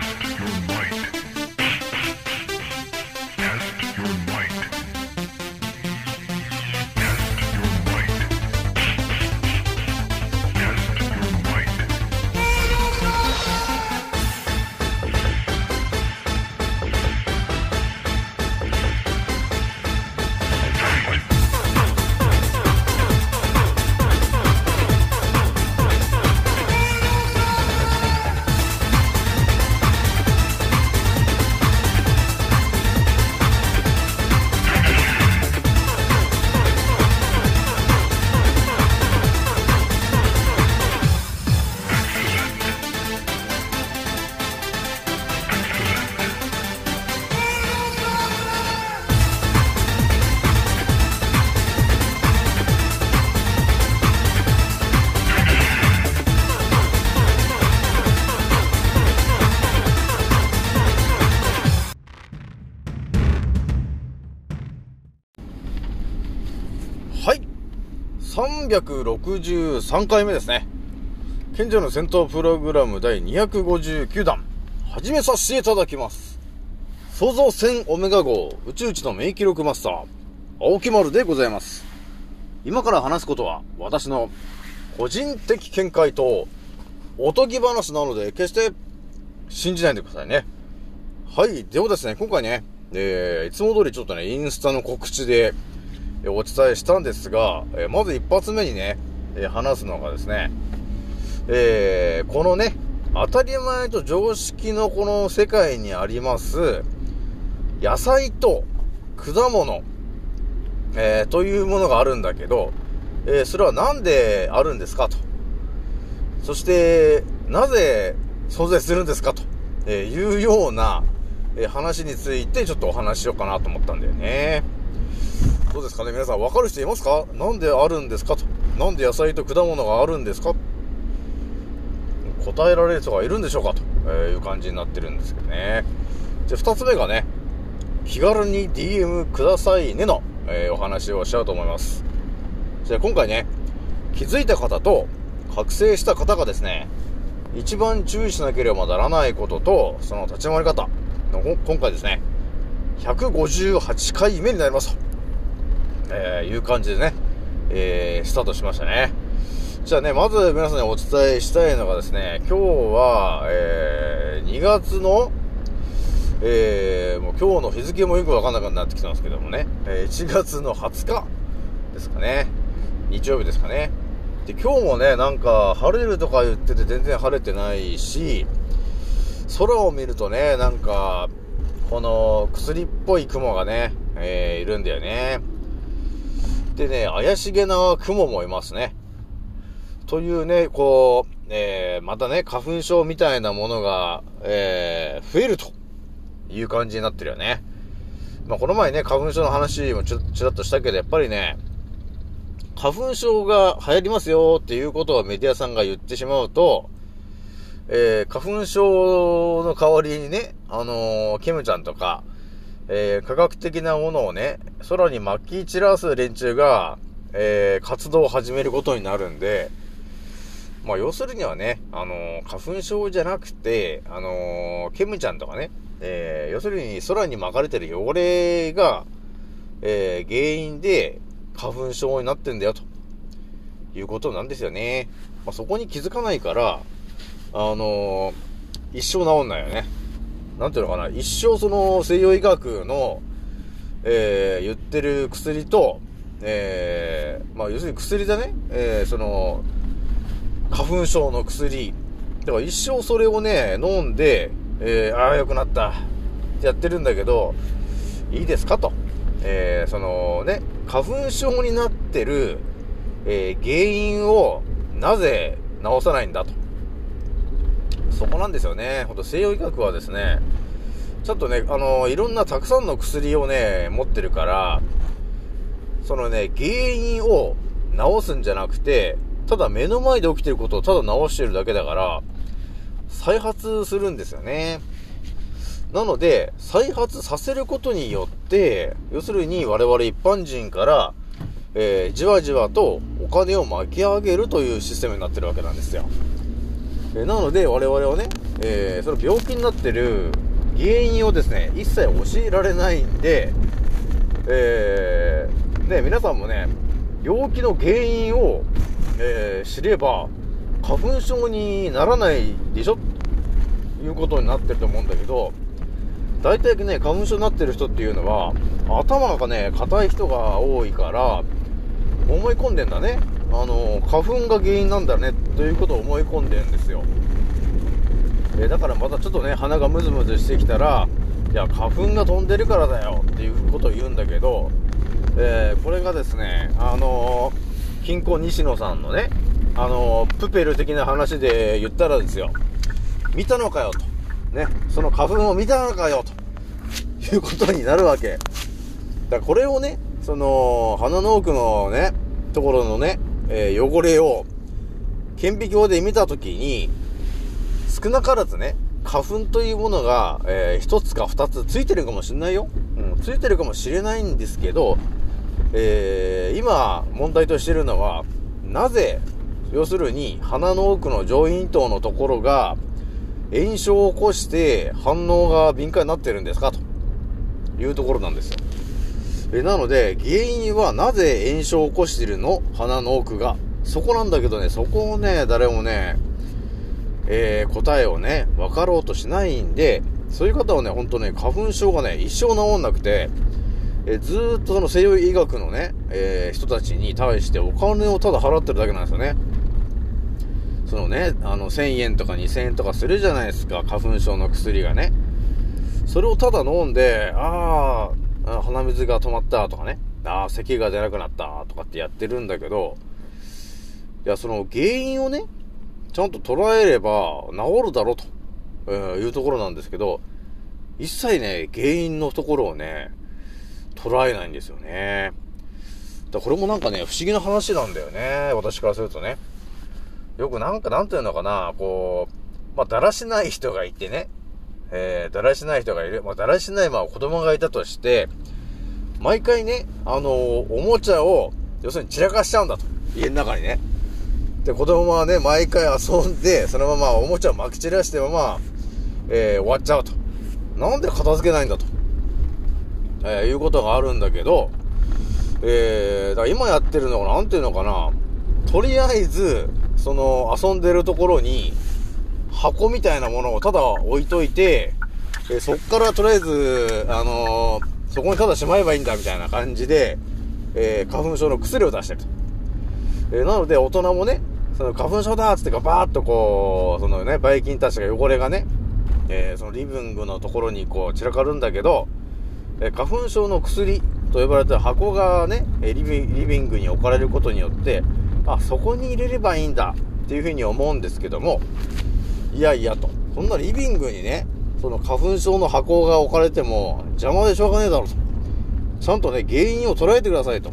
Test your might. 363回目ですね。賢者の戦闘プログラム第259弾、始めさせていただきます。創造戦オメガ号宇宙一の名記録マスター、青木丸でございます。今から話すことは、私の個人的見解と、おとぎ話なので、決して信じないでくださいね。はい。ではですね、今回ね、えー、いつも通りちょっとね、インスタの告知で、お伝えしたんですが、えまず一発目にね、え話すのがですね、えーこのね、当たり前と常識のこの世界にあります、野菜と果物、えーというものがあるんだけど、えーそれはなんであるんですかと。そして、なぜ存在するんですかと、えいうような、え話についてちょっとお話しようかなと思ったんだよね。どうですかね？皆さん分かる人いますか？なんであるんですか？と。なんで野菜と果物があるんですか？答えられる人がいるんでしょうか？と。えいう感じになってるんですけどね。じゃあ二つ目がね、気軽に DM くださいねの、えーお話をしちゃうと思います。じゃあ今回ね、気づいた方と覚醒した方がですね、一番注意しなければならないことと、その立ち回り方の今回ですね、158回目になりますと、えーいう感じでね、えースタートしましたね。じゃあね、まず皆さんにお伝えしたいのがですね、今日は、えー2月の、えーもう今日の日付もよくわかんなくなってきてますけどもね、え1月の20日ですかね。日曜日ですかね。で、今日もね、なんか晴れるとか言ってて全然晴れてないし、空を見るとね、なんか、この薬っぽい雲がね、えーいるんだよね。でね、怪しげな雲もいますね。というね、こう、えーまたね、花粉症みたいなものが、えー増えるという感じになってるよね。まあ、この前ね、花粉症の話もちょ、ちらっとしたけど、やっぱりね、花粉症が流行りますよっていうことをメディアさんが言ってしまうと、えー花粉症の代わりにね、あのーケムちゃんとか、えー科学的なものをね、空に撒き散らす連中が、えー活動を始めることになるんで、まあ、要するにはね、あのー花粉症じゃなくて、あのーケムちゃんとかね、えー要するに空に巻かれてる汚れが、え原因で花粉症になってんだよ、ということなんですよね。まあ、そこに気づかないから、あの一生治んないよね。なんていうのかな、一生その西洋医学の、えー言ってる薬と、えーまあ要するに薬だね、えーその、花粉症の薬。だから一生それをね、飲んで、えーああ、良くなった。ってやってるんだけど、いいですかと。えーそのね、花粉症になってる、えー原因をなぜ治さないんだと。そこなんですよね。ほんと西洋医学はですね、ちょっとね、あのいろんなたくさんの薬をね、持ってるから、そのね、原因を治すんじゃなくて、ただ目の前で起きてることをただ治してるだけだから、再発するんですよね。なので、再発させることによって、要するに我々一般人から、えーじわじわとお金を巻き上げるというシステムになってるわけなんですよ。えなので我々はね、えーその病気になってる原因をですね一切教えられないんでえーね皆さんもね病気の原因を、えー知れば花粉症にならないでしょ？ということになってると思うんだけど大体ね花粉症になってる人っていうのは頭がね硬い人が多いから思い込んでんだね。あの花粉が原因なんだねということを思い込んでんですよ。えだからまたちょっとね鼻がムズムズしてきたらいや花粉が飛んでるからだよっていうことを言うんだけど、えーこれがですねあのー、金庫西野さんのねあのープペル的な話で言ったらですよ。見たのかよと。ねその花粉を見たのかよと。いうことになるわけ。だからこれをねその鼻の奥のねところのね、えー汚れを顕微鏡で見たときに少なからずね、花粉というものが、えー一つか二つついてるかもしれないよ。うん、ついてるかもしれないんですけど、えー今問題としてるのは、なぜ、要するに鼻の奥の上咽頭のところが炎症を起こして反応が敏感になってるんですかというところなんですよ。えなので、原因はなぜ炎症を起こしているの？鼻の奥が。そこなんだけどね、そこをね、誰もね、えー答えをね、分かろうとしないんで、そういう方はね、ほんとね、花粉症がね、一生治んなくて、えーずーっとその西洋医学のね、えー人たちに対してお金をただ払ってるだけなんですよね。そのね、あの、1000円とか2000円とかするじゃないですか、花粉症の薬がね。それをただ飲んで、あーあ、鼻水が止まったとかね、ああ、咳が出なくなったとかってやってるんだけど、いや、その原因をね、ちゃんと捉えれば治るだろうと、えーいうところなんですけど、一切ね、原因のところをね、捉えないんですよね。だこれもなんかね、不思議な話なんだよね、私からするとね。よくなんか、なんていうのかな、こう、まあ、だらしない人がいてね、えー、だらしない人がいる。まあ、だらしない、まあ、子供がいたとして、毎回ね、あのおもちゃを、要するに散らかしちゃうんだと。家の中にね。で、子供はね、毎回遊んで、そのままおもちゃを撒き散らしてまま、えー終わっちゃうと。なんで片付けないんだと。えーいうことがあるんだけど、えー、だから今やってるのが、なんていうのかな。とりあえず、その、遊んでるところに、箱みたいなものをただ置いといて、えそっからとりあえず、あのーそこにただしまえばいいんだみたいな感じで、えー花粉症の薬を出してると。えーなので大人もね、その花粉症だっつってかバーっとこう、そのね、ばい菌たちが汚れがね、えそのリビングのところにこう散らかるんだけど、え花粉症の薬と呼ばれた箱がね、えリビリビングに置かれることによって、あ、そこに入れればいいんだっていうふうに思うんですけども、いやいやと。そんなリビングにね、その花粉症の箱が置かれても邪魔でしょうがねえだろと。ちゃんとね、原因を捉えてくださいと。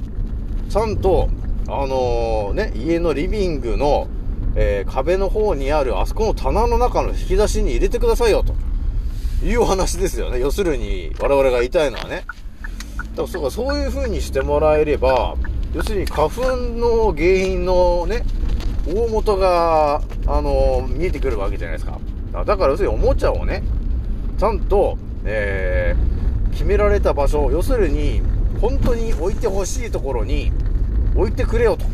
ちゃんと、あのね、家のリビングの、えー壁の方にあるあそこの棚の中の引き出しに入れてくださいよと。いうお話ですよね。要するに、我々が言いたいのはね。だからそうかそういう風にしてもらえれば、要するに花粉の原因のね、大元が、あの見えてくるわけじゃないですか。だから要するにおもちゃをね、ちゃんと、えー決められた場所、要するに、本当に置いてほしいところに置いてくれよと。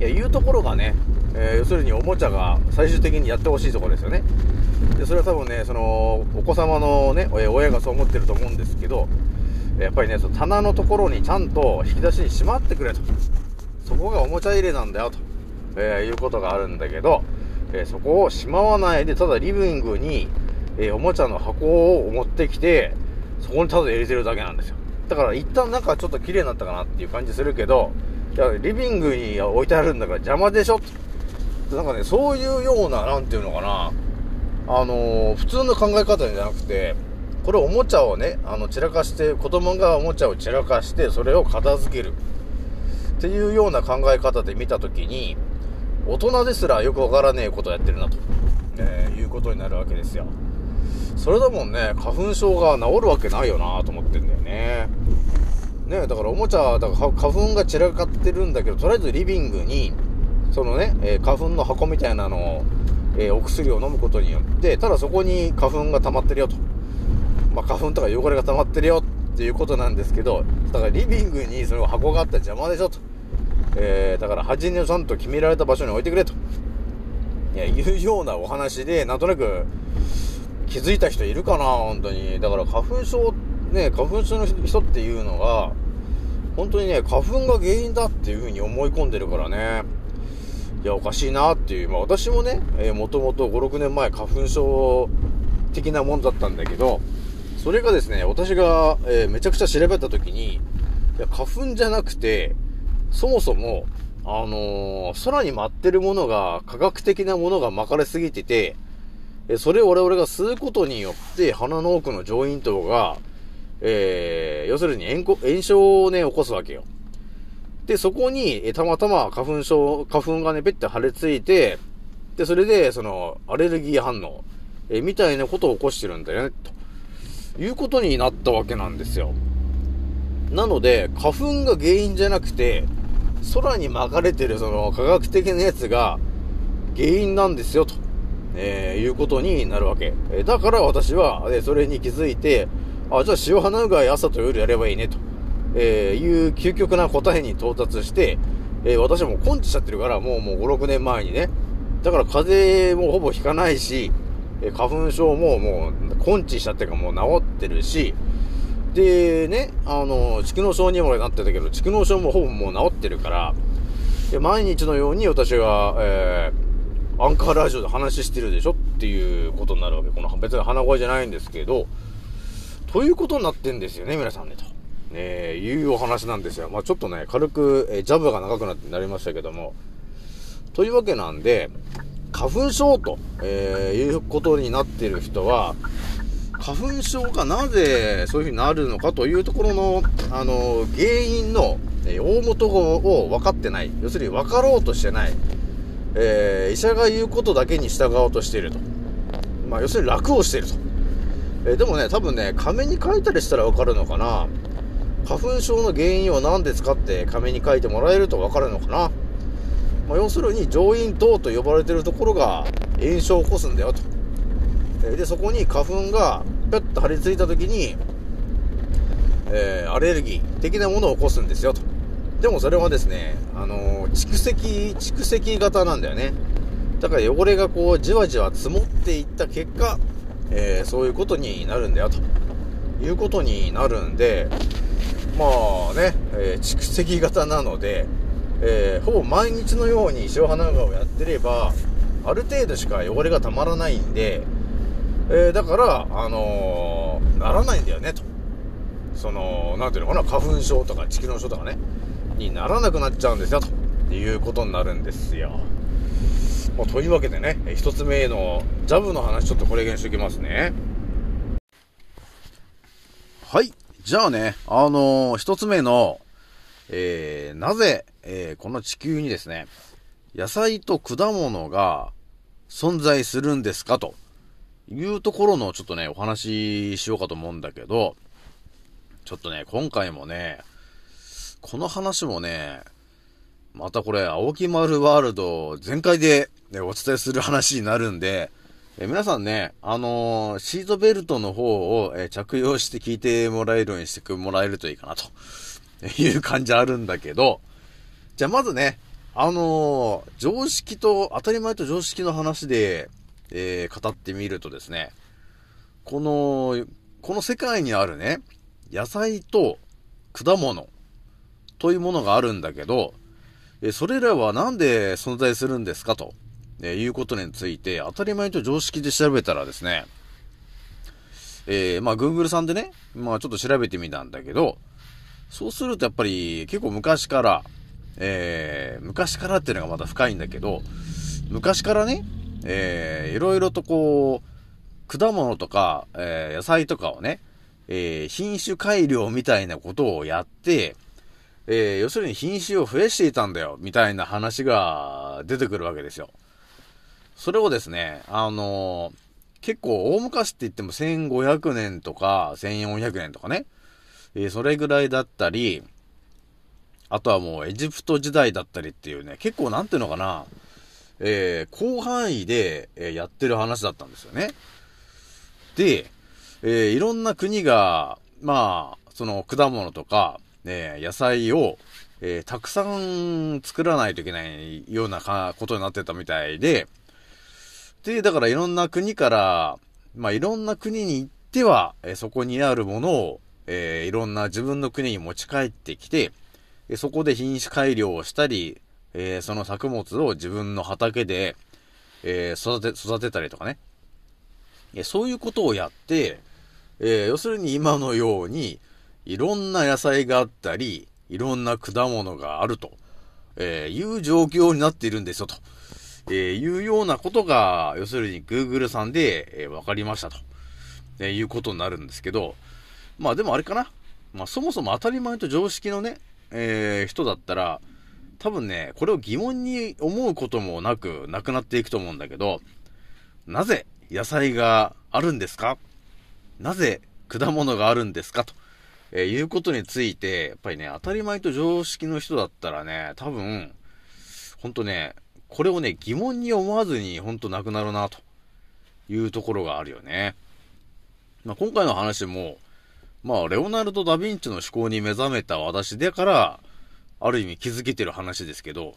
いや、いうところがね、えー要するにおもちゃが最終的にやってほしいところですよね。で、それは多分ね、その、お子様のね、親がそう思ってると思うんですけど、やっぱりね、その棚のところにちゃんと引き出しにしまってくれと。そこがおもちゃ入れなんだよと、えーいうことがあるんだけど、えーそこをしまわないで、ただリビングに、えーおもちゃの箱を持ってきて、そこにただ入れてるだけなんですよ。だから一旦中ちょっと綺麗になったかなっていう感じするけど、いや、リビングに置いてあるんだから邪魔でしょなんかね、そういうような、なんていうのかな、あのー普通の考え方じゃなくて、これおもちゃをね、あの、散らかして、子供がおもちゃを散らかして、それを片付ける。っていうような考え方で見たときに、大人ですらよくわからねえことをやってるなと、えーいうことになるわけですよ。それだもんね、花粉症が治るわけないよなと思ってんだよね。ねだからおもちゃ、だから花粉が散らかってるんだけど、とりあえずリビングに、そのね、えー花粉の箱みたいなのをえーお薬を飲むことによって、ただそこに花粉が溜まってるよと。まあ、花粉とか汚れが溜まってるよっていうことなんですけど、だからリビングにその箱があったら邪魔でしょと。えー、だから端にちゃんと決められた場所に置いてくれと。いや、いうようなお話で、なんとなく気づいた人いるかな、本当に。だから花粉症、ね、花粉症の人っていうのが、本当にね、花粉が原因だっていう風に思い込んでるからね。いや、おかしいなっていう。まあ私もね、えー、もともと5、6年前花粉症的なもんだったんだけど、それがですね、私が、えーめちゃくちゃ調べた時に、いや、花粉じゃなくて、そもそも、あのー空に舞ってるものが、科学的なものが巻かれすぎてて、それを我々が吸うことによって、鼻の奥の上咽頭が、えー要するに炎炎症をね、起こすわけよ。で、そこに、えたまたま花粉症、花粉がね、ぺって腫れついて、で、それで、その、アレルギー反応、えみたいなことを起こしてるんだよね、ということになったわけなんですよ。なので、花粉が原因じゃなくて、空に巻かれてるその科学的なやつが原因なんですよ、と、えーいうことになるわけ。えーだから私は、えーそれに気づいて、あ、じゃあ塩鼻うがい朝と夜やればいいね、と、えーいう究極な答えに到達して、えー私はもう根治しちゃってるから、もうもう5、6年前にね。だから風邪もほぼひかないし、え花粉症ももう根治しちゃってるからもう治ってるし、でね、あの、蓄膿症にもなってたけど、蓄膿症もほぼもう治ってるから、で毎日のように私が、えー、アンカーラジオで話してるでしょっていうことになるわけ。この別に鼻声じゃないんですけど、ということになってんですよね、皆さんね、と。え、いうお話なんですよ。まあちょっとね、軽く、えージャブが長くなってなりましたけども。というわけなんで、花粉症と、えーいうことになってる人は、花粉症がなぜそういう風になるのかというところの、あの、原因の、え大元を分かってない。要するに分かろうとしてない。えー医者が言うことだけに従おうとしていると。まあ、要するに楽をしていると。えーでもね、多分ね、紙に書いたりしたら分かるのかな。花粉症の原因を何ですかって紙に書いてもらえると分かるのかな。まあ、要するに上咽頭と呼ばれてるところが炎症を起こすんだよと。で、そこに花粉がぴょっと張り付いた時に、えーアレルギー的なものを起こすんですよと。でもそれはですね、あのー蓄積、蓄積型なんだよね。だから汚れがこう、じわじわ積もっていった結果、えーそういうことになるんだよと。いうことになるんで、まあね、えー蓄積型なので、えーほぼ毎日のように塩花川をやってれば、ある程度しか汚れがたまらないんで、えーだから、あのーならないんだよね、と。その、なんていうのかな、花粉症とか蓄膿症とかね、にならなくなっちゃうんですよ、ということになるんですよ。まあというわけでね、一つ目のジャブの話、ちょっとこれにしておきますね。はい。じゃあね、あのー一つ目の、えー、なぜ、えーこの地球にですね、野菜と果物が存在するんですかというところのちょっとね、お話ししようかと思うんだけど、ちょっとね、今回もね、この話もね、またこれ、青木丸ワールド全開で、ね、お伝えする話になるんで、え皆さんね、あのーシートベルトの方を、え着用して聞いてもらえるようにしてもらえるといいかなという感じあるんだけど、じゃあまずね、あのー常識と、当たり前と常識の話で、えー語ってみるとですね、この、この世界にあるね、野菜と果物というものがあるんだけど、えそれらはなんで存在するんですかと、えいうことについて、当たり前と常識で調べたらですね、えーまあ、Google さんでね、まあ、ちょっと調べてみたんだけど、そうするとやっぱり結構昔から、えー昔からっていうのがまた深いんだけど、昔からね、えーいろいろとこう、果物とか、えー野菜とかをね、えー品種改良みたいなことをやって、えー要するに品種を増やしていたんだよ、みたいな話が出てくるわけですよ。それをですね、あのー結構大昔って言っても1500年とか1400年とかね、えーそれぐらいだったり、あとはもうエジプト時代だったりっていうね、結構なんていうのかな、えー広範囲で、えーやってる話だったんですよね。で、えーいろんな国が、まあ、その果物とか、えー野菜を、えーたくさん作らないといけないようなことになってたみたいで、で、だからいろんな国から、まあいろんな国に行っては、えーそこにあるものを、えーいろんな自分の国に持ち帰ってきて、そこで品種改良をしたり、えーその作物を自分の畑で、えー育て、育てたりとかね。えそういうことをやって、えー要するに今のように、いろんな野菜があったり、いろんな果物があると、えいう状況になっているんですよ、と、えいうようなことが、要するに Google さんで、え分かりましたと、えいうことになるんですけど、まあでもあれかな。まあそもそも当たり前と常識のね、え人だったら、多分ね、これを疑問に思うこともなく、なくなっていくと思うんだけど、なぜ野菜があるんですか？なぜ果物があるんですか？と、えーいうことについて、やっぱりね、当たり前と常識の人だったらね、多分、ほんとね、これをね、疑問に思わずに、ほんとなくなるな、というところがあるよね。まあ、今回の話も、まあ、レオナルド・ダ・ヴィンチの思考に目覚めた私だから、ある意味気づけてる話ですけど、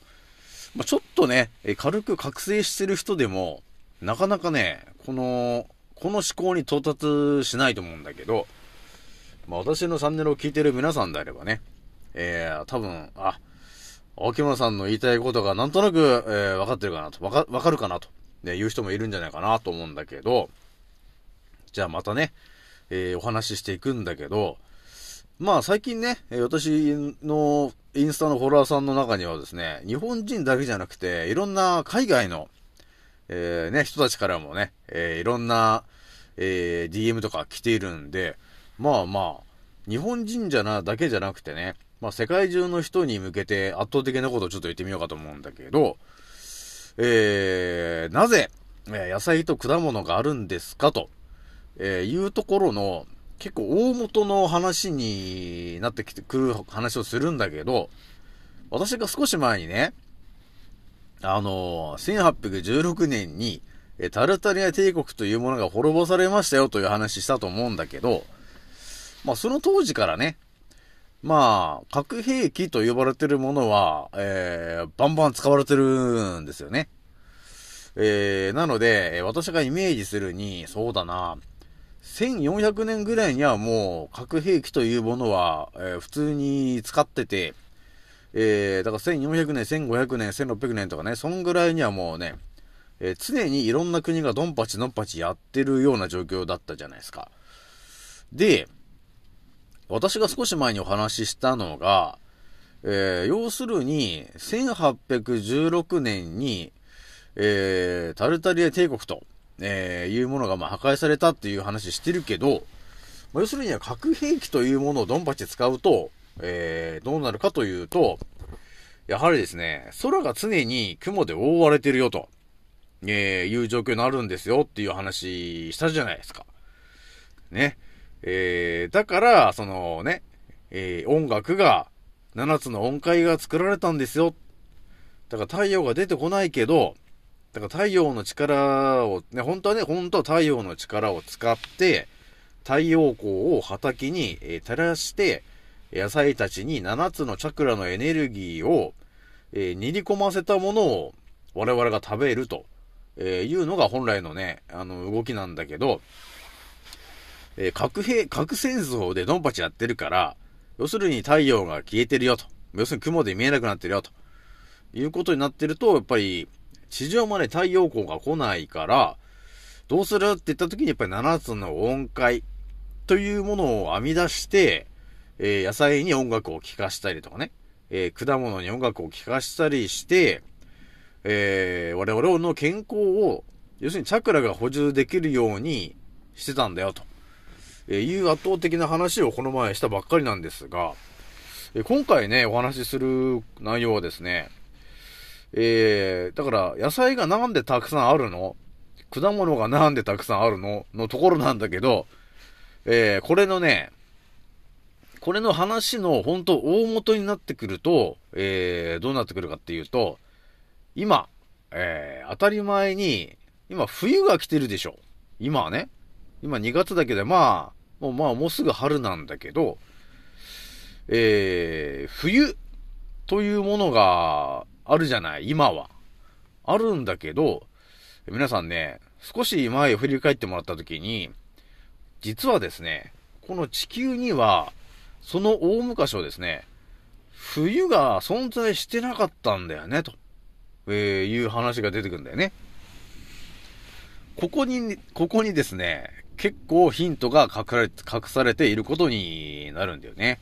まあ、ちょっとね、軽く覚醒してる人でも、なかなかね、この、この思考に到達しないと思うんだけど、まあ、私のチャンネルを聞いてる皆さんであればね、えー、多分、あ、青木村さんの言いたいことがなんとなく、えー、分かってるかなと、わか、わかるかなと、ね、言う人もいるんじゃないかなと思うんだけど、じゃあまたね、えーお話ししていくんだけど、まあ最近ね、私のインスタのフォロワーさんの中にはですね、日本人だけじゃなくて、いろんな海外の、えーね、人たちからもね、えーいろんな、えー DM とか来ているんで、まあまあ、日本人じゃな、だけじゃなくてね、まあ世界中の人に向けて圧倒的なことをちょっと言ってみようかと思うんだけど、えー、なぜ、野菜と果物があるんですかと、えーいうところの、結構大元の話になってきてくる話をするんだけど、私が少し前にね、あの1816年に、えタルタリア帝国というものが滅ぼされましたよという話したと思うんだけど、まあその当時からね、まあ、核兵器と呼ばれてるものは、えー、バンバン使われてるんですよね。えー、なので、私がイメージするに、そうだな、1400年ぐらいにはもう核兵器というものは、えー普通に使ってて、えー、だから1400年、1500年、1600年とかね、そんぐらいにはもうね、えー常にいろんな国がドンパチドンパチやってるような状況だったじゃないですか。で、私が少し前にお話ししたのが、えー要するに、1816年に、えータルタリア帝国と、えーいうものがま破壊されたっていう話してるけど、まあ要するには核兵器というものをドンパチ使うと、えーどうなるかというと、やはりですね、空が常に雲で覆われてるよと、えーいう状況になるんですよっていう話したじゃないですか。ね。えー、だから、そのね、えー音楽が、7つの音階が作られたんですよ。だから太陽が出てこないけど、だから太陽の力を、ね、本当はね、本当は太陽の力を使って、太陽光を畑に、え照らして、野菜たちに7つのチャクラのエネルギーを、えー練り込ませたものを我々が食べると、えいうのが本来のね、あの動きなんだけど、えー核兵、核戦争でドンパチやってるから、要するに太陽が消えてるよと。要するに雲で見えなくなってるよと。いうことになってると、やっぱり、地上まで太陽光が来ないから、どうするって言った時にやっぱり7つの音階というものを編み出して、えー野菜に音楽を聴かしたりとかね、えー果物に音楽を聴かしたりして、えー我々の健康を、要するにチャクラが補充できるようにしてたんだよと。えいう圧倒的な話をこの前したばっかりなんですが、え今回ね、お話しする内容はですね、えー、だから野菜がなんでたくさんあるの？果物がなんでたくさんあるの？のところなんだけど、えー、これのね、これの話の本当大元になってくると、えー、どうなってくるかっていうと、今、えー、当たり前に、今冬が来てるでしょ。今はね。今2月だけど、まあ、もうまあもうすぐ春なんだけど、えー、冬というものがあるじゃない、今は。あるんだけど、皆さんね、少し前を振り返ってもらったときに、実はですね、この地球には、その大昔をですね、冬が存在してなかったんだよね、と、えー、いう話が出てくるんだよね。ここに、ここにですね、結構ヒントが隠れ隠されていることになるんだよね。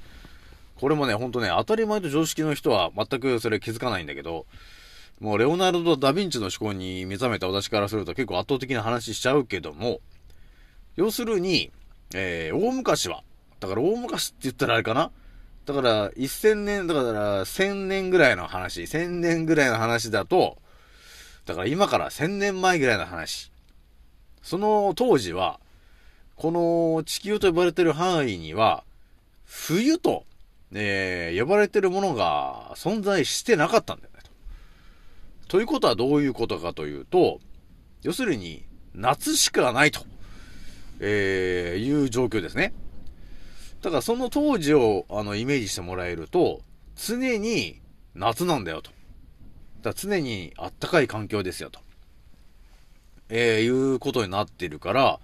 これもね、ほんとね、当たり前と常識の人は全くそれ気づかないんだけど、もうレオナルド・ダ・ヴィンチの思考に目覚めた私からすると結構圧倒的な話しちゃうけども、要するに、えー、大昔は、だから大昔って言ったらあれかなだから1000年、だから1000年ぐらいの話、1000年ぐらいの話だと、だから今から1000年前ぐらいの話。その当時は、この地球と呼ばれてる範囲には、冬と、えー、呼ばれてるものが存在してなかったんだよね。とということはどういうことかというと、要するに、夏しかないと、えー、いう状況ですね。だからその当時をあのイメージしてもらえると、常に夏なんだよと。だ常にあったかい環境ですよと。えー、いうことになってるから、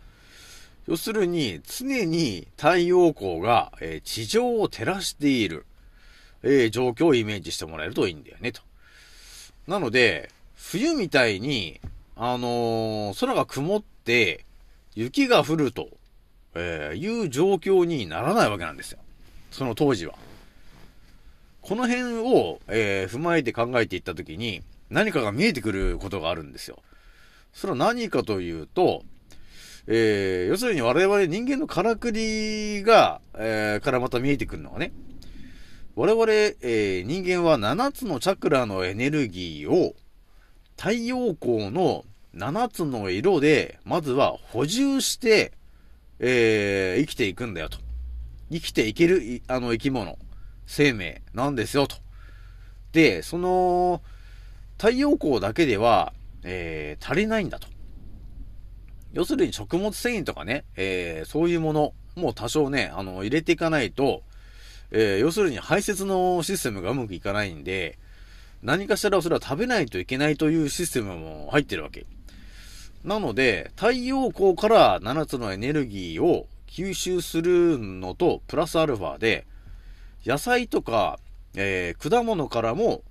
要するに、常に太陽光が、えー、地上を照らしている、えー、状況をイメージしてもらえるといいんだよね、と。なので、冬みたいに、あのー、空が曇って、雪が降ると、え、いう状況にならないわけなんですよ。その当時は。この辺を、え、踏まえて考えていったときに、何かが見えてくることがあるんですよ。それは何かというと、えー、要するに我々人間のからくりが、えー、からまた見えてくるのはね、我々、えー、人間は7つのチャクラのエネルギーを太陽光の7つの色で、まずは補充して、えー、生きていくんだよと。生きていける、あの生き物、生命なんですよと。で、その、太陽光だけでは、えー、足りないんだと。要するに食物繊維とかね、えー、そういうもの、も多少ね、あの、入れていかないと、えー、要するに排泄のシステムがうまくいかないんで、何かしらそれは食べないといけないというシステムも入ってるわけ。なので、太陽光から7つのエネルギーを吸収するのと、プラスアルファで、野菜とか、えー、果物からも、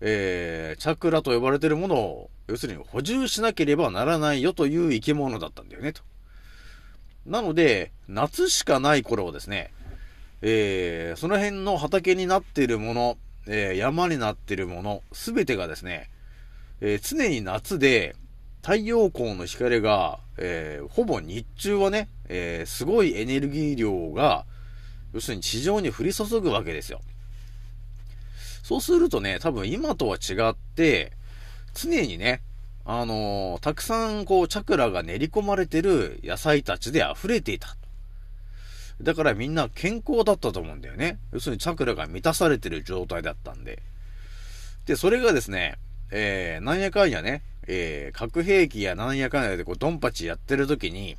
えー、チャクラと呼ばれてるものを要するに補充しなければならないよという生き物だったんだよね、と。なので、夏しかない頃はですね、えー、その辺の畑になっているもの、えー、山になっているもの、すべてがですね、えー、常に夏で、太陽光の光が、えー、ほぼ日中はね、えー、すごいエネルギー量が、要するに地上に降り注ぐわけですよ。そうするとね、多分今とは違って、常にね、あのー、たくさんこう、チャクラが練り込まれてる野菜たちで溢れていた。だからみんな健康だったと思うんだよね。要するにチャクラが満たされてる状態だったんで。で、それがですね、えー、なんやかんやね、えー、核兵器やなんやかんやでこう、ドンパチやってる時に、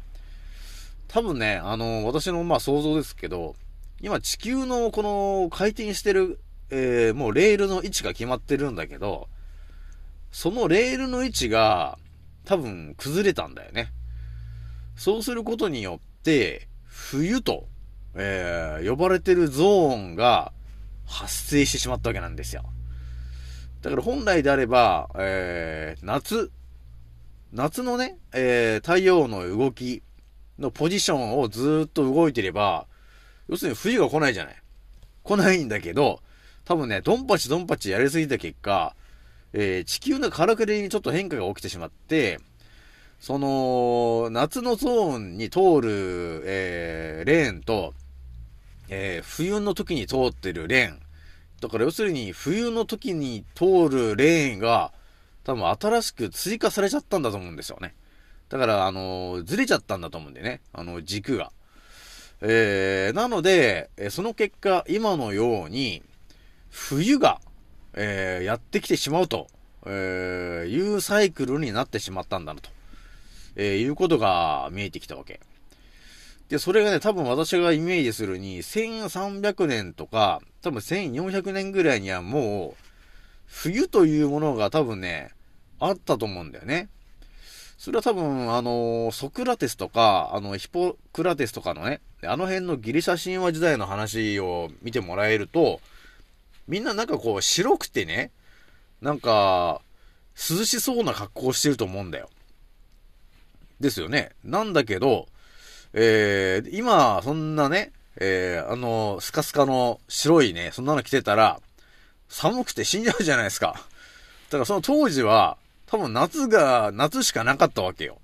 多分ね、あのー、私のまあ想像ですけど、今地球のこの回転してる、えー、もうレールの位置が決まってるんだけど、そのレールの位置が多分崩れたんだよね。そうすることによって、冬と、えー、呼ばれてるゾーンが発生してしまったわけなんですよ。だから本来であれば、えー、夏、夏のね、えー、太陽の動きのポジションをずっと動いてれば、要するに冬が来ないじゃない。来ないんだけど、多分ね、ドンパチドンパチやりすぎた結果、えー、地球のからくりにちょっと変化が起きてしまって、その、夏のゾーンに通る、えー、レーンと、えー、冬の時に通ってるレーン。だから要するに、冬の時に通るレーンが、多分新しく追加されちゃったんだと思うんですよね。だから、あのー、ずれちゃったんだと思うんでね。あの、軸が。えー、なので、その結果、今のように、冬が、えー、やってきてしまうと、えー、いうサイクルになってしまったんだなと、えー、いうことが見えてきたわけ。で、それがね、多分私がイメージするに、1300年とか、多分1400年ぐらいにはもう、冬というものが多分ね、あったと思うんだよね。それは多分、あの、ソクラテスとか、あの、ヒポクラテスとかのね、あの辺のギリシャ神話時代の話を見てもらえると、みんななんかこう、白くてね、なんか、涼しそうな格好をしてると思うんだよ。ですよね。なんだけど、えー、今、そんなね、えー、あの、スカスカの白いね、そんなの着てたら、寒くて死んじゃうじゃないですか。だからその当時は、多分夏が、夏しかなかったわけよ。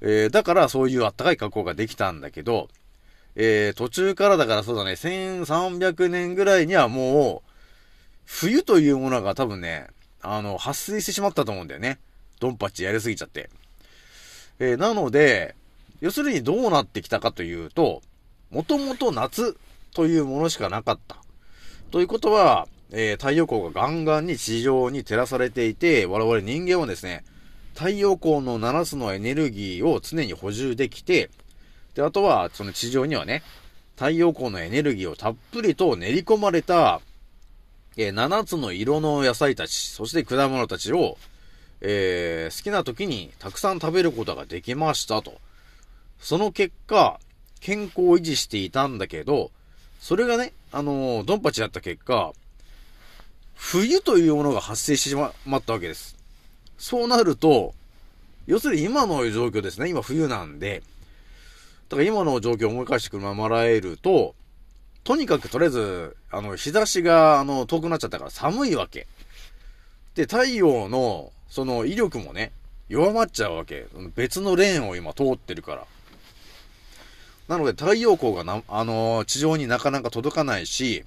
えー、だからそういうあったかい格好ができたんだけど、えー、途中からだからそうだね、1300年ぐらいにはもう、冬というものが多分ね、あの、発生してしまったと思うんだよね。ドンパッチやりすぎちゃって。えー、なので、要するにどうなってきたかというと、もともと夏というものしかなかった。ということは、えー、太陽光がガンガンに地上に照らされていて、我々人間はですね、太陽光の7つのエネルギーを常に補充できて、で、あとは、その地上にはね、太陽光のエネルギーをたっぷりと練り込まれた、えー、7つの色の野菜たち、そして果物たちを、えー、好きな時にたくさん食べることができましたと。その結果、健康を維持していたんだけど、それがね、あのー、ドンパチだった結果、冬というものが発生してしまったわけです。そうなると、要するに今の状況ですね。今冬なんで。だから今の状況を思い返してもらえると、とにかくとりあえず、あの、日差しが、あの、遠くなっちゃったから寒いわけ。で、太陽の、その威力もね、弱まっちゃうわけ。別のレーンを今通ってるから。なので太陽光がな、あの、地上になかなか届かないし、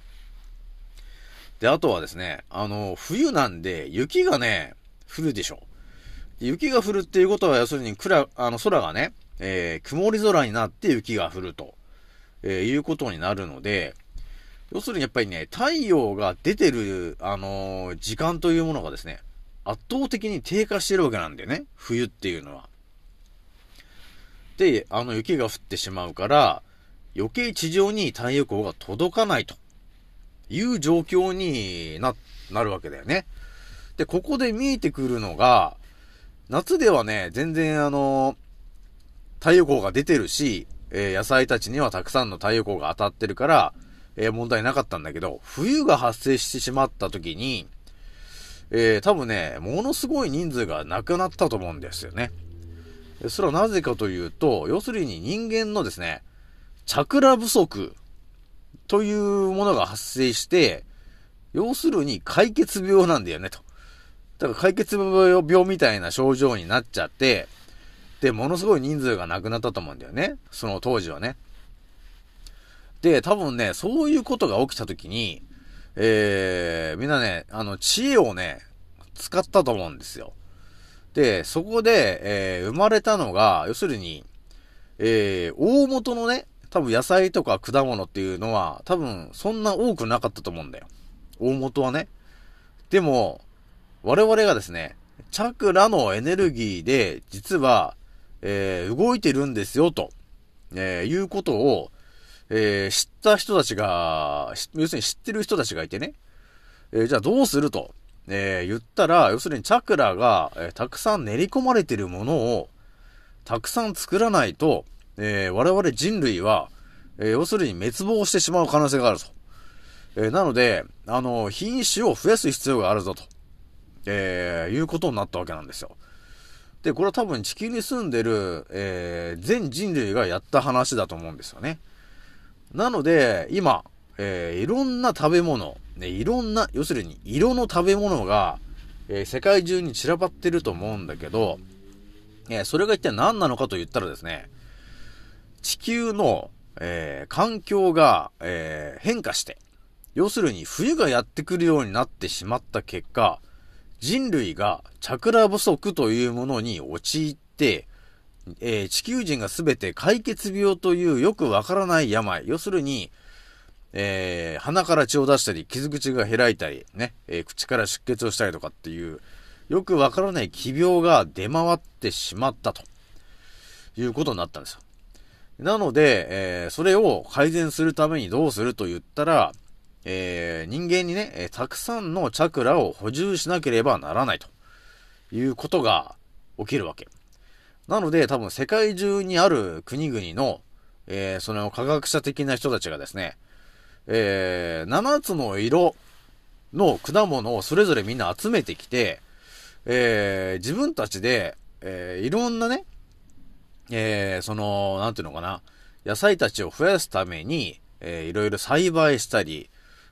で、あとはですね、あの、冬なんで雪がね、降るでしょ。雪が降るっていうことは、要するに、空、あの、空がね、えー、曇り空になって雪が降ると、えー、いうことになるので、要するにやっぱりね、太陽が出てる、あのー、時間というものがですね、圧倒的に低下してるわけなんだよね。冬っていうのは。で、あの雪が降ってしまうから、余計地上に太陽光が届かないという状況にな、なるわけだよね。で、ここで見えてくるのが、夏ではね、全然あの、太陽光が出てるし、えー、野菜たちにはたくさんの太陽光が当たってるから、えー、問題なかったんだけど、冬が発生してしまった時に、えー、多分ね、ものすごい人数がなくなったと思うんですよね。それはなぜかというと、要するに人間のですね、チャクラ不足というものが発生して、要するに解決病なんだよね、と。だから解決病みたいな症状になっちゃって、で、ものすごい人数がなくなったと思うんだよね。その当時はね。で、多分ね、そういうことが起きた時に、えー、みんなね、あの、知恵をね、使ったと思うんですよ。で、そこで、えー、生まれたのが、要するに、えー、大元のね、多分野菜とか果物っていうのは、多分そんな多くなかったと思うんだよ。大元はね。でも、我々がですね、チャクラのエネルギーで、実は、えー、動いてるんですよ、と、えー、いうことを、えー、知った人たちが、要するに知ってる人たちがいてね、えー、じゃあどうすると、えー、言ったら、要するにチャクラが、えー、たくさん練り込まれてるものを、たくさん作らないと、えー、我々人類は、えー、要するに滅亡してしまう可能性があると。えー、なので、あの、品種を増やす必要があるぞと、えー、いうことになったわけなんですよ。で、これは多分地球に住んでる、えー、全人類がやった話だと思うんですよね。なので、今、えー、いろんな食べ物、ね、いろんな、要するに色の食べ物が、えー、世界中に散らばってると思うんだけど、えー、それが一体何なのかと言ったらですね、地球の、えー、環境が、え、変化して、要するに冬がやってくるようになってしまった結果、人類がチャクラ不足というものに陥って、えー、地球人がすべて解決病というよくわからない病、要するに、えー、鼻から血を出したり、傷口が開いたり、ね、えー、口から出血をしたりとかっていう、よくわからない奇病が出回ってしまったということになったんですよ。なので、えー、それを改善するためにどうすると言ったら、えー、人間にね、えたくさんのチャクラを補充しなければならないということが起きるわけ。なので、多分世界中にある国々の、えー、その科学者的な人たちがですね、えー、7つの色の果物をそれぞれみんな集めてきて、えー、自分たちで、えー、いろんなね、えー、その、なんていうのかな、野菜たちを増やすために、えー、いろいろ栽培したり、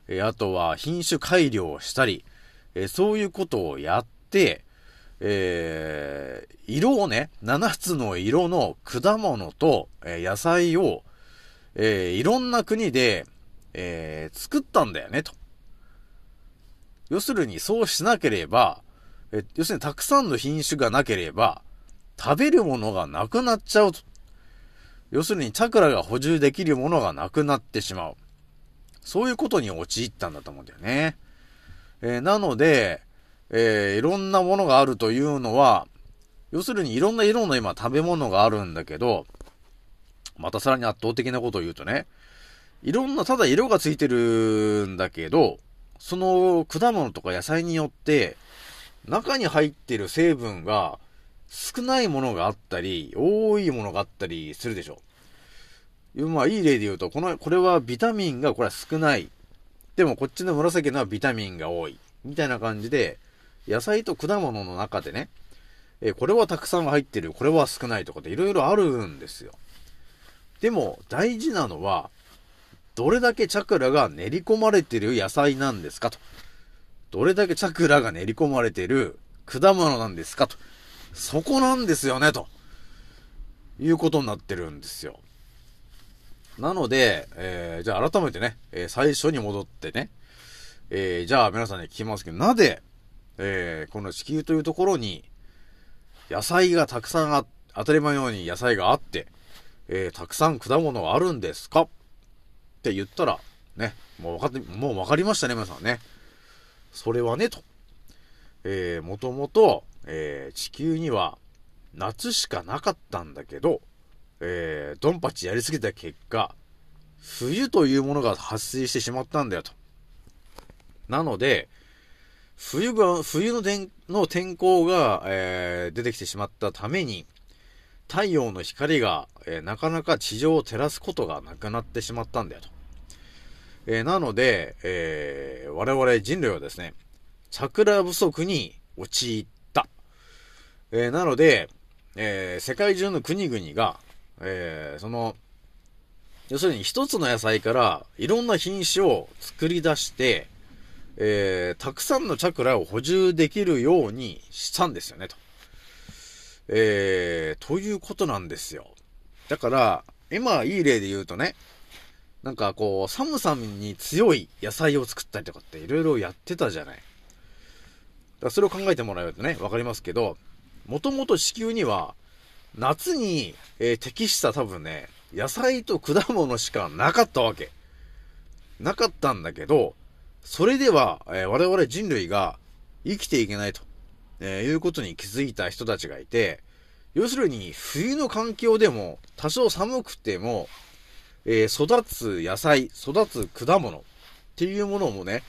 え、あとは品種改良をしたり、え、そういうことをやって、えー、色をね、7つの色の果物と、え、野菜を、えー、いろんな国で、えー、作ったんだよね、と。要するに、そうしなければ、え、要するにたくさんの品種がなければ、食べるものがなくなっちゃうと。要するに、チャクラが補充できるものがなくなってしまう。そういうことに陥ったんだと思うんだよね。えー、なので、えー、いろんなものがあるというのは、要するにいろんな色の今食べ物があるんだけど、またさらに圧倒的なことを言うとね、いろんな、ただ色がついてるんだけど、その果物とか野菜によって、中に入ってる成分が少ないものがあったり、多いものがあったりするでしょ。まあ、いい例で言うと、この、これはビタミンがこれは少ない。でもこっちの紫のはビタミンが多い。みたいな感じで、野菜と果物の中でね、えこれはたくさん入ってる、これは少ないとかでいろいろあるんですよ。でも、大事なのは、どれだけチャクラが練り込まれてる野菜なんですかと。どれだけチャクラが練り込まれてる果物なんですかと。そこなんですよね、と。いうことになってるんですよ。なので、えー、じゃあ改めてね、えー、最初に戻ってね、えー、じゃあ皆さんに聞きますけど、なぜ、えー、この地球というところに、野菜がたくさんあ、当たり前のように野菜があって、えー、たくさん果物があるんですか？って言ったら、ね、もう分かって、もう分かりましたね、皆さんね。それはね、と。えー、もともと、えー、地球には夏しかなかったんだけど、えー、ドンパチやりすぎた結果、冬というものが発生してしまったんだよと。なので、冬が、冬の天の天候が、えー、出てきてしまったために、太陽の光が、えー、なかなか地上を照らすことがなくなってしまったんだよと。えー、なので、えー、我々人類はですね、チャクラ不足に陥った。えー、なので、え世界中の国々が、えその、要するに一つの野菜からいろんな品種を作り出して、えー、たくさんのチャクラを補充できるようにしたんですよね、と。えー、ということなんですよ。だから、今いい例で言うとね、なんかこう、寒さに強い野菜を作ったりとかっていろいろやってたじゃない。だからそれを考えてもらえるとね、わかりますけど、もともと地球には、夏に、えー、適した多分ね、野菜と果物しかなかったわけ。なかったんだけど、それでは、えー、我々人類が生きていけないと、えー、いうことに気づいた人たちがいて、要するに冬の環境でも多少寒くても、えー、育つ野菜、育つ果物っていうものもね、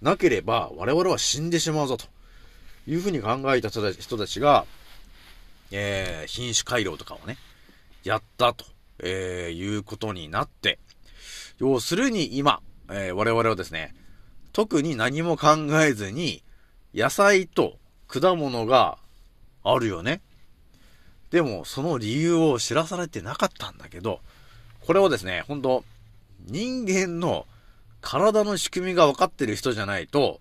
なければ我々は死んでしまうぞというふうに考えた人たちが、えー、品種改良とかをね、やったと、えー、いうことになって、要するに今、えー、我々はですね、特に何も考えずに、野菜と果物があるよね。でも、その理由を知らされてなかったんだけど、これをですね、本当人間の体の仕組みが分かってる人じゃないと、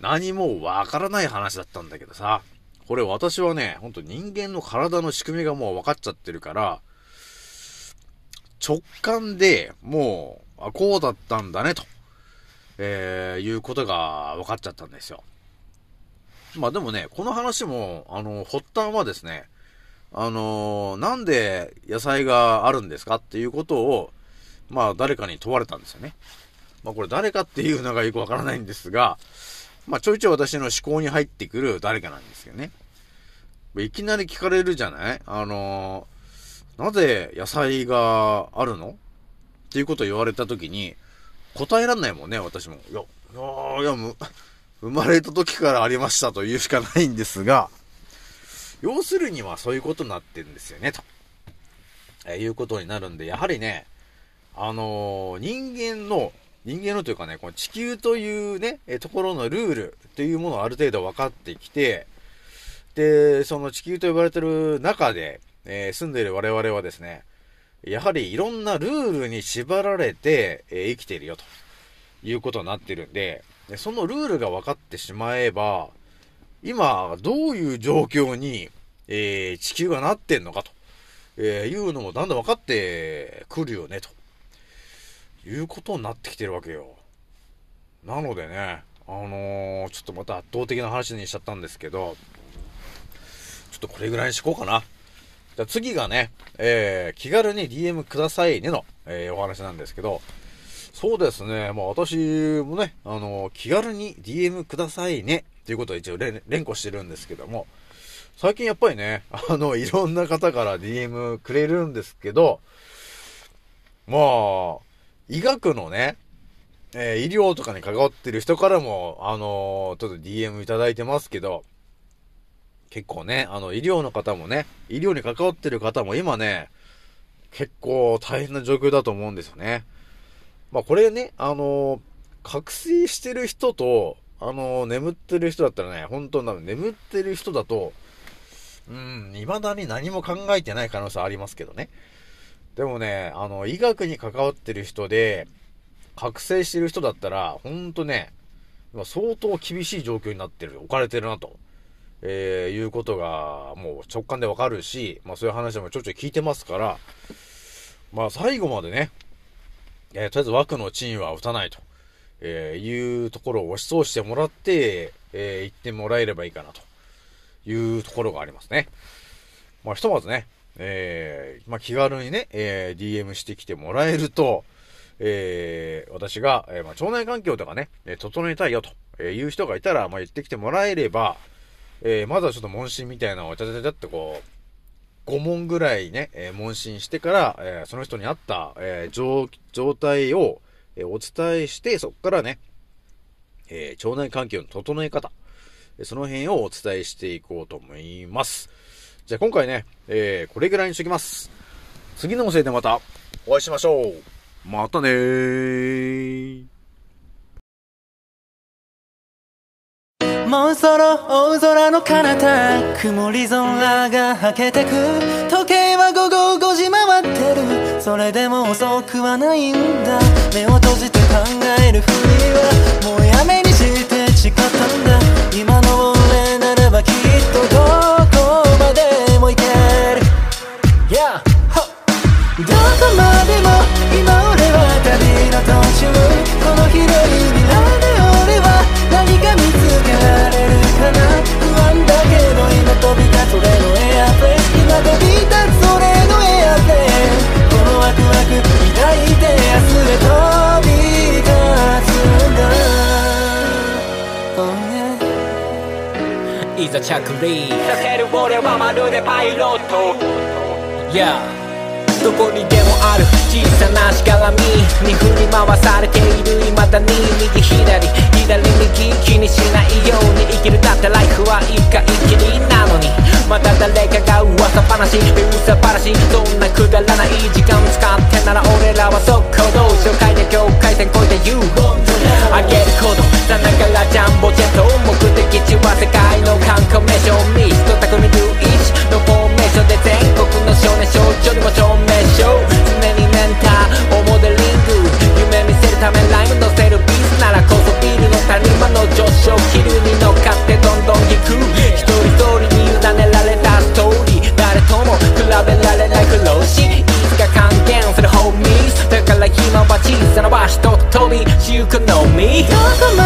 何も分からない話だったんだけどさ、これ私はね、ほんと人間の体の仕組みがもう分かっちゃってるから、直感でもう、あ、こうだったんだね、とえー、いうことが分かっちゃったんですよ。まあでもね、この話も、あの、発端はですね、あのー、なんで野菜があるんですかっていうことを、まあ誰かに問われたんですよね。まあこれ誰かっていうのがよくわからないんですが、まあ、ちょいちょい私の思考に入ってくる誰かなんですよね。いきなり聞かれるじゃない？あのー、なぜ野菜があるの？っていうことを言われたときに、答えらんないもんね、私も。いや、いや、む、生まれた時からありましたと言うしかないんですが、要するにはそういうことになってるんですよね、と。え、いうことになるんで、やはりね、あのー、人間の、人間のというかね、この地球というね、えところのルールというものをある程度分かってきて、で、その地球と呼ばれてる中で、えー、住んでいる我々はですね、やはりいろんなルールに縛られて、えー、生きているよということになってるんで、そのルールが分かってしまえば、今、どういう状況に、えー、地球がなってんのかと、え、いうのもだんだん分かってくるよね、と。いうことになってきてるわけよ。なのでね、あのー、ちょっとまた圧倒的な話にしちゃったんですけど、ちょっとこれぐらいにしこうかな。じゃ次がね、えー、気軽に DM くださいねの、えー、お話なんですけど、そうですね、まあ私もね、あの、気軽に DM くださいね、ということを一応連呼してるんですけども、最近やっぱりね、あの、いろんな方から DM くれるんですけど、まあ、医学のね、えー、医療とかに関わってる人からも、あのー、ちょっと DM いただいてますけど、結構ね、あの、医療の方もね、医療に関わってる方も今ね、結構大変な状況だと思うんですよね。まあこれね、あの、覚醒してる人と、あの、眠ってる人だったらね、本当なの、眠ってる人だと、うん、未だに何も考えてない可能性ありますけどね。でもね、あの、医学に関わってる人で、覚醒してる人だったら、ほんとね、相当厳しい状況になってる、置かれてるなと。えー、いうことが、もう直感でわかるし、まあそういう話もちょいちょい聞いてますから、まあ最後までね、えー、とりあえず枠のチンは打たないと、えー、いうところを押し通してもらって、えー、行ってもらえればいいかなというところがありますね。まあひとまずね、えー、まあ気軽にね、えー、DM してきてもらえると、えー、私が、えー、まあ、腸内環境とかね、え整えたいよと、えいう人がいたら、まあ、言ってきてもらえれば、えー、まずはちょっと問診みたいなのをちゃちゃちゃってこう、5問ぐらいね、えー、問診してから、えー、その人に合った、え状状態を、えお伝えして、そこからね、え腸内環境の整え方、その辺をお伝えしていこうと思います。じゃあ今回ね、えこれぐらいにしときます。次の音声でまたお会いしましょう。またねー。もうそろ大空の彼方曇り空がはけてく時計は午後5時回ってるそれでも遅くはないんだ目を閉じて考えるふりはもうやめにして誓ったんだこの広い未来で俺は何か見つけられるかな不安だけど今飛び立つ俺のエアプレイ今飛び立つ俺のエアプレイこのワクワク抱いて明日へ飛び立つんだ、oh yeah いざ着陸させる俺はまるでパイロット Yeah どこにでもある小さなしがらみに振り回されているだに右左左右気にしないように生きるだってライフは一回きりなのに。また誰かが噂話噂話そんなくだらない時間使ってなら俺らは速攻動紹介で境界線越えて You あげること每一刻